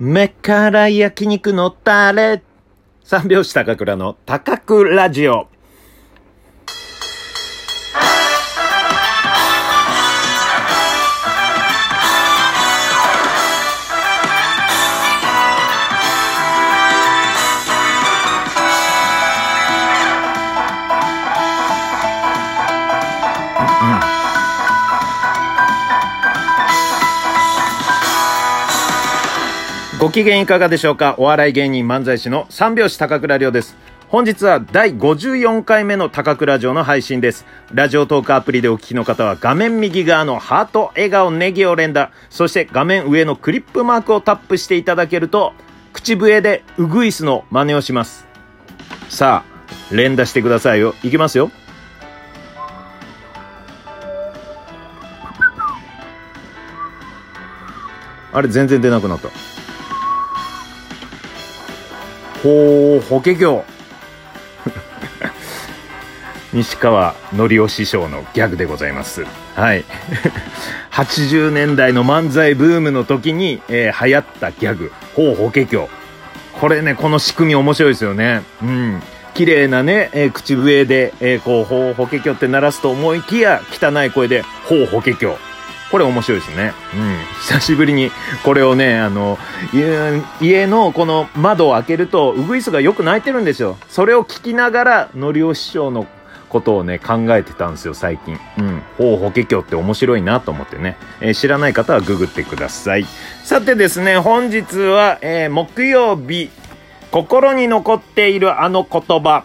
目から焼肉のタレ。三拍子高倉の高倉ラジオ。ご機嫌いかがでしょうか？お笑い芸人漫才師の三拍子高倉涼です。本日は第54回目の高倉城の配信です。ラジオトークアプリでお聞きの方は画面右側のハート、笑顔、ネギを連打、そして画面上のクリップマークをタップしていただけると、口笛でウグイスの真似をします。さあ、連打してくださいよ。いきますよ。あれ、全然出なくなった。ほう、法華経。西川のりお師匠のギャグでございます。はい。80年代の漫才ブームの時に、えー流行ったギャグ、ほう法華経。これね、この仕組み面白いですよね。うん。綺麗なね、えー口笛で、えーこう、ほう法華経って鳴らすと思いきや、汚い声で、ほう法華経。これ面白いですね。うん。久しぶりにこれをね、あの、家のこの窓を開けると、ウグイスがよく鳴いてるんですよ。それを聞きながら、のりお師匠のことをね、考えてたんですよ、最近。うん。ほう法華経って面白いなと思ってね。えー知らない方はググってください。さてですね、本日は、えー木曜日、心に残っているあの言葉。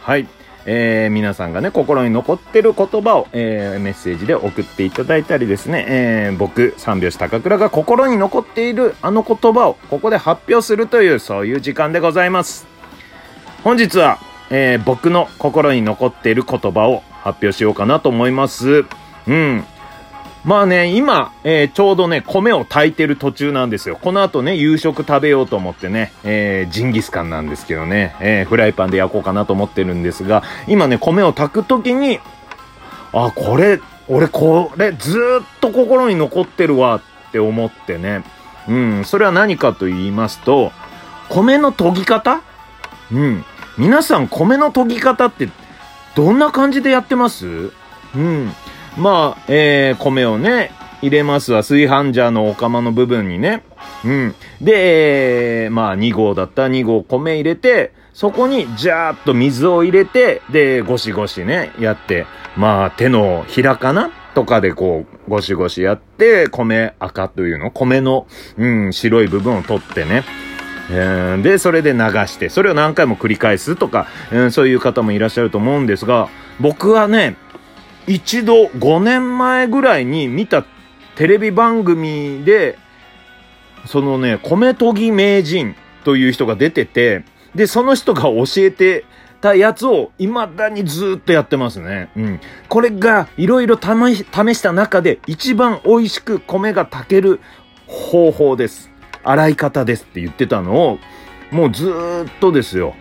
はい。えー皆さんがね、心に残ってる言葉を、えーメッセージで送っていただいたりですね、えー僕、三拍子高倉が心に残っているあの言葉を、ここで発表するという、そういう時間でございます。本日は、えー僕の心に残っている言葉を発表しようかなと思います。うん。まあね、今、えーちょうどね、米を炊いてる途中なんですよ。この後ね、夕食食べようと思ってね、えージンギスカンなんですけどね、えーフライパンで焼こうかなと思ってるんですが、今ね、米を炊く時に、あ、これ、俺これずっと心に残ってるわって思ってね。うん、それは何かと言いますと、米の研ぎ方？うん。皆さん米の研ぎ方ってどんな感じでやってます？うん。まあ、えー、米をね、入れますわ。炊飯ジャーのお釜の部分にね。うん。で、えーまあ、2合だったら2合米入れて、そこにジャーっと水を入れて、で、ゴシゴシね、やって、まあ、手のひらかな？とかでこう、ゴシゴシやって、米赤というの？米の、うん、白い部分を取ってね。えーで、それで流して、それを何回も繰り返すとか、うんそういう方もいらっしゃると思うんですが、僕はね、一度5年前ぐらいに見たテレビ番組で、そのね、米研ぎ名人という人が出てて、で、その人が教えてたやつを未だにずっとやってますね。うん。これがいろいろ試し、た中で一番美味しく米が炊ける方法です。洗い方ですって言ってたのを、もうずっとですよ。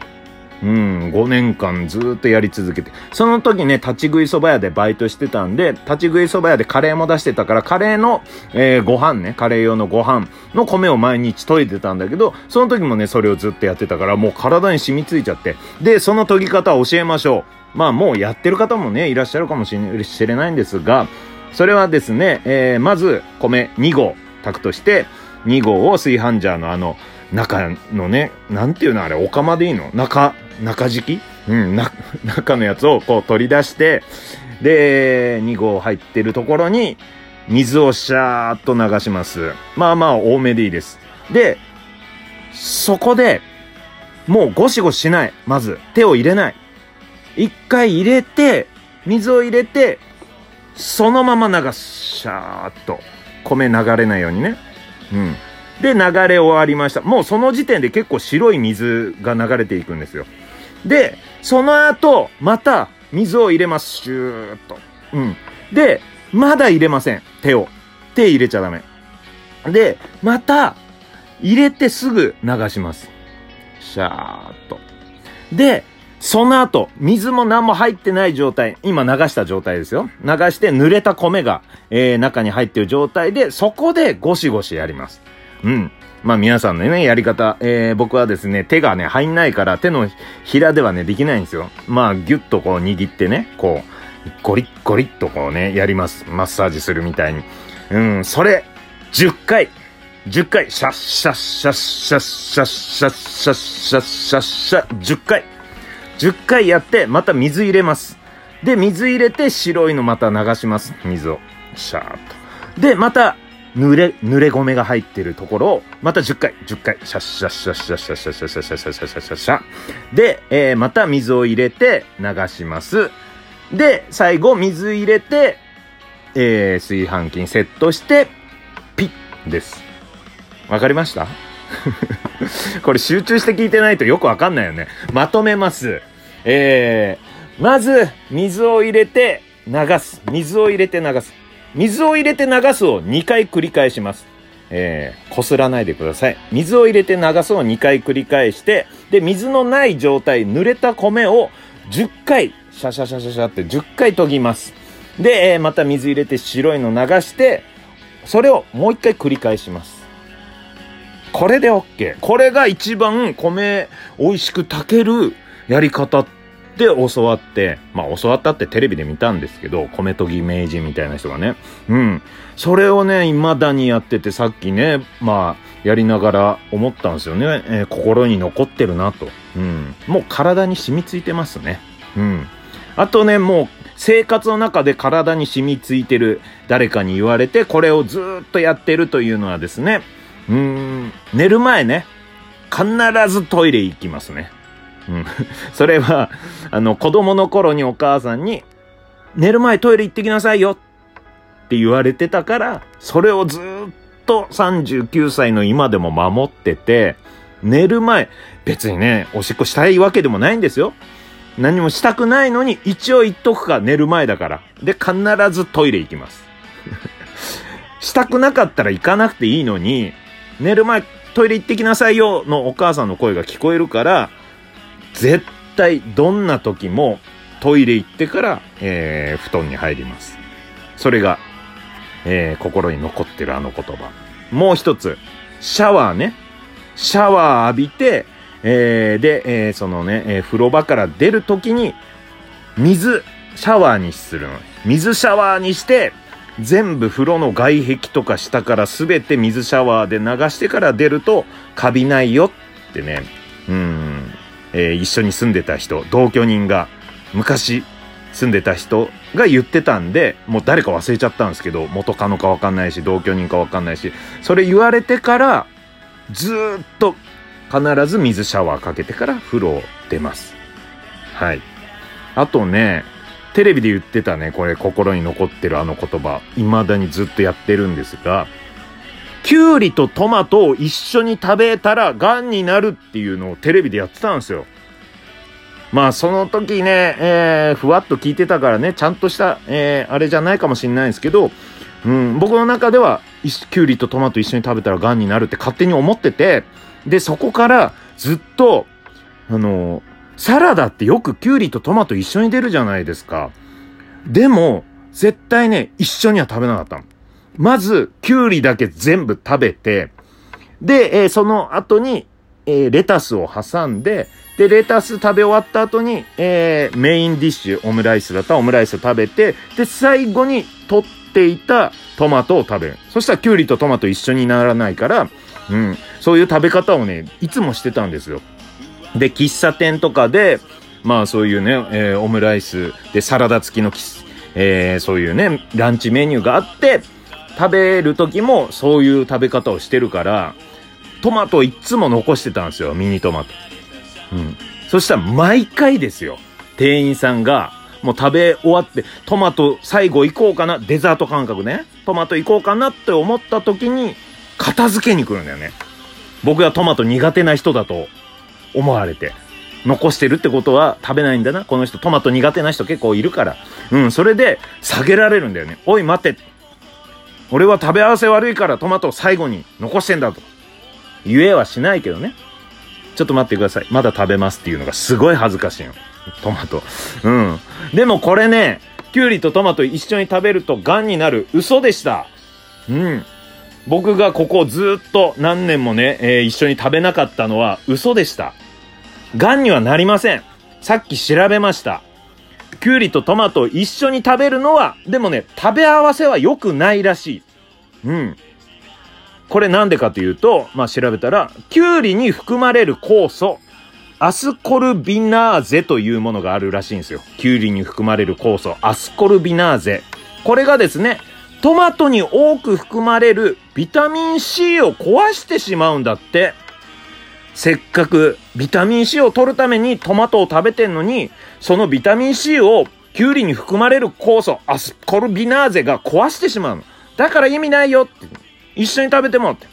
うん、5年間ずっとやり続けて。その時ね、立ち食い蕎麦屋でバイトしてたんで、立ち食い蕎麦屋でカレーも出してたから、カレーの、えーご飯ね、カレー用のご飯の米を毎日研いでたんだけど、その時もね、それをずっとやってたから、もう体に染みついちゃって。で、その研ぎ方を教えましょう。まあ、もうやってる方もね、いらっしゃるかもしれ知れないんですが、それはですね、えーまず、米2合炊くとして、2合を炊飯ジャーのあの、中のね、なんていうのあれ、お釜でいいの？中、中敷き？うん、な、中のやつをこう取り出して、で、2合入ってるところに、水をシャーっと流します。まあまあ多めでいいです。で、そこで、もうゴシゴシしない。まず、手を入れない。一回入れて、水を入れて、そのまま流す。シャーっと。米流れないようにね。うん。で、流れ終わりました。もうその時点で結構白い水が流れていくんですよ。で、その後、また水を入れます。シューッと。うん。で、まだ入れません。手を。手入れちゃダメ。で、また、入れてすぐ流します。シャーっと。で、その後、水も何も入ってない状態、今流した状態ですよ。流して濡れた米が、えー、中に入ってる状態で、そこでゴシゴシやります。うん。まあ皆さんのね、やり方、えー、僕はですね、手がね、入んないから手のひらではね、できないんですよ。まあ、ギュッとこう握ってね、こう、ゴリッゴリッとこうね、やります。マッサージするみたいに。うん、それ、10回、10回、シャッシャッシャッシャッシャッシャッシャッシャッシャッシャッ、10回。10回やって、また水入れます。で、水入れて白いのまた流します。水を。シャーっと。で、また、濡れ、濡れ米が入ってるところを、また10回、10回、シャッシャッシャッシャッシャッシャッシャッシャッシャッシャッシャッシャッシャッで、えー、また水を入れて流します。で、最後水入れて、えー、炊飯器にセットして、ピッです。わかりましたこれ集中して聞いてないとよくわかんないよね。まとめます。えー、まず、水を入れて流す。水を入れて流す。水を入れて流すを2回繰り返します。えー、こすらないでください。水を入れて流すを2回繰り返して、で、水のない状態、濡れた米を10回、シャシャシャシャシャって10回研ぎます。で、えー、また水入れて白いの流して、それをもう1回繰り返します。これで OK。これが一番米美味しく炊けるやり方ってで教わって、まあ教わったってテレビで見たんですけど、米研ぎ名人みたいな人がね。うん。それをね、未だにやってて、さっきね、まあ、やりながら思ったんですよね。えー、心に残ってるなと。うん。もう体に染みついてますね。うん。あとね、もう、生活の中で体に染みついてる誰かに言われて、これをずっとやってるというのはですね、うん、寝る前ね、必ずトイレ行きますね。うん。それは、あの、子供の頃にお母さんに、寝る前トイレ行ってきなさいよって言われてたから、それをずっと39歳の今でも守ってて、寝る前、別にね、おしっこしたいわけでもないんですよ。何もしたくないのに、一応言っとくか、寝る前だから。で、必ずトイレ行きます。したくなかったら行かなくていいのに、寝る前トイレ行ってきなさいよのお母さんの声が聞こえるから、絶対どんな時もトイレ行ってから、えー、布団に入ります。それが、えー、心に残ってるあの言葉。もう一つ、シャワーね。シャワー浴びて、えー、で、えー、そのね、えー、風呂場から出るときに、水シャワーにするの。水シャワーにして、全部風呂の外壁とか下からすべて水シャワーで流してから出ると、カビないよってね。うん。えー、一緒に住んでた人、同居人が、昔住んでた人が言ってたんで、もう誰か忘れちゃったんですけど、元カノかわかんないし、同居人かわかんないし、それ言われてから、ずっと必ず水シャワーかけてから風呂を出ます。はい。あとね、テレビで言ってたね、これ心に残ってるあの言葉、未だにずっとやってるんですが、キュウリとトマトを一緒に食べたら癌になるっていうのをテレビでやってたんですよ。まあその時ね、えー、ふわっと聞いてたからね、ちゃんとした、えー、あれじゃないかもしれないんですけど、うん、僕の中では、キュウリとトマト一緒に食べたら癌になるって勝手に思ってて、で、そこからずっと、あの、サラダってよくキュウリとトマト一緒に出るじゃないですか。でも、絶対ね、一緒には食べなかったの。まず、キュウリだけ全部食べて、で、えー、その後に、えー、レタスを挟んで、で、レタス食べ終わった後に、えー、メインディッシュ、オムライスだったらオムライスを食べて、で、最後に取っていたトマトを食べる。そしたらキュウリとトマト一緒にならないから、うん、そういう食べ方をね、いつもしてたんですよ。で、喫茶店とかで、まあそういうね、えー、オムライスでサラダ付きのキスえー、そういうね、ランチメニューがあって、食べる時もそういう食べ方をしてるから、トマトいっつも残してたんですよ、ミニトマト。うん。そしたら毎回ですよ、店員さんが、もう食べ終わって、トマト最後行こうかな、デザート感覚ね。トマト行こうかなって思った時に、片付けに来るんだよね。僕がトマト苦手な人だと思われて。残してるってことは食べないんだな。この人トマト苦手な人結構いるから。うん、それで下げられるんだよね。おい待って。俺は食べ合わせ悪いからトマトを最後に残してんだと。言えはしないけどね。ちょっと待ってください。まだ食べますっていうのがすごい恥ずかしいの。トマト。うん。でもこれね、キュウリとトマト一緒に食べると癌になる嘘でした。うん。僕がここずっと何年もね、えー、一緒に食べなかったのは嘘でした。癌にはなりません。さっき調べました。きゅうりとトマトを一緒に食べるのは、でもね、食べ合わせは良くないらしい。うん。これなんでかというと、まあ調べたら、きゅうりに含まれる酵素、アスコルビナーゼというものがあるらしいんですよ。きゅうりに含まれる酵素、アスコルビナーゼ。これがですね、トマトに多く含まれるビタミン C を壊してしまうんだって。せっかくビタミン C を取るためにトマトを食べてんのに、そのビタミン C をキュウリに含まれる酵素、アスコルビナーゼが壊してしまうの。だから意味ないよって。一緒に食べてもって。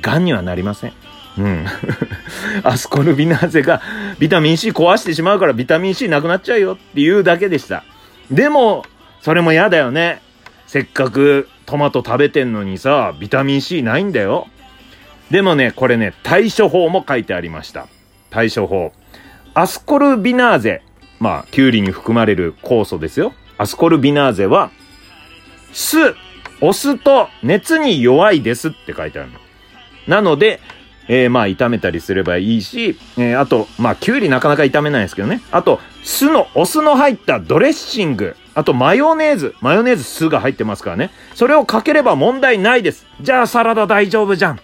癌にはなりません。うん。アスコルビナーゼがビタミン C 壊してしまうからビタミン C なくなっちゃうよっていうだけでした。でも、それも嫌だよね。せっかくトマト食べてんのにさ、ビタミン C ないんだよ。でもね、これね、対処法も書いてありました。対処法。アスコルビナーゼ。まあ、キュウリに含まれる酵素ですよ。アスコルビナーゼは、酢、お酢と熱に弱いですって書いてあるの。なので、えー、まあ、炒めたりすればいいし、えー、あと、まあ、きゅうりなかなか炒めないんですけどね。あと、酢の、お酢の入ったドレッシング。あと、マヨネーズ。マヨネーズ酢が入ってますからね。それをかければ問題ないです。じゃあ、サラダ大丈夫じゃん。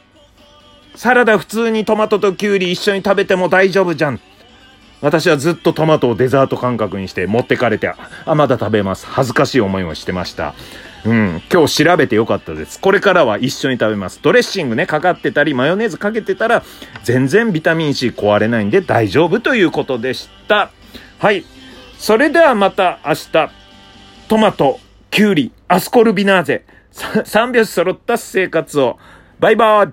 サラダ普通にトマトとキュウリ一緒に食べても大丈夫じゃん。私はずっとトマトをデザート感覚にして持ってかれて、あ、まだ食べます。恥ずかしい思いをしてました。うん。今日調べてよかったです。これからは一緒に食べます。ドレッシングね、かかってたり、マヨネーズかけてたら、全然ビタミン C 壊れないんで大丈夫ということでした。はい。それではまた明日、トマト、キュウリ、アスコルビナーゼ、3拍子揃った生活を。バイバーイ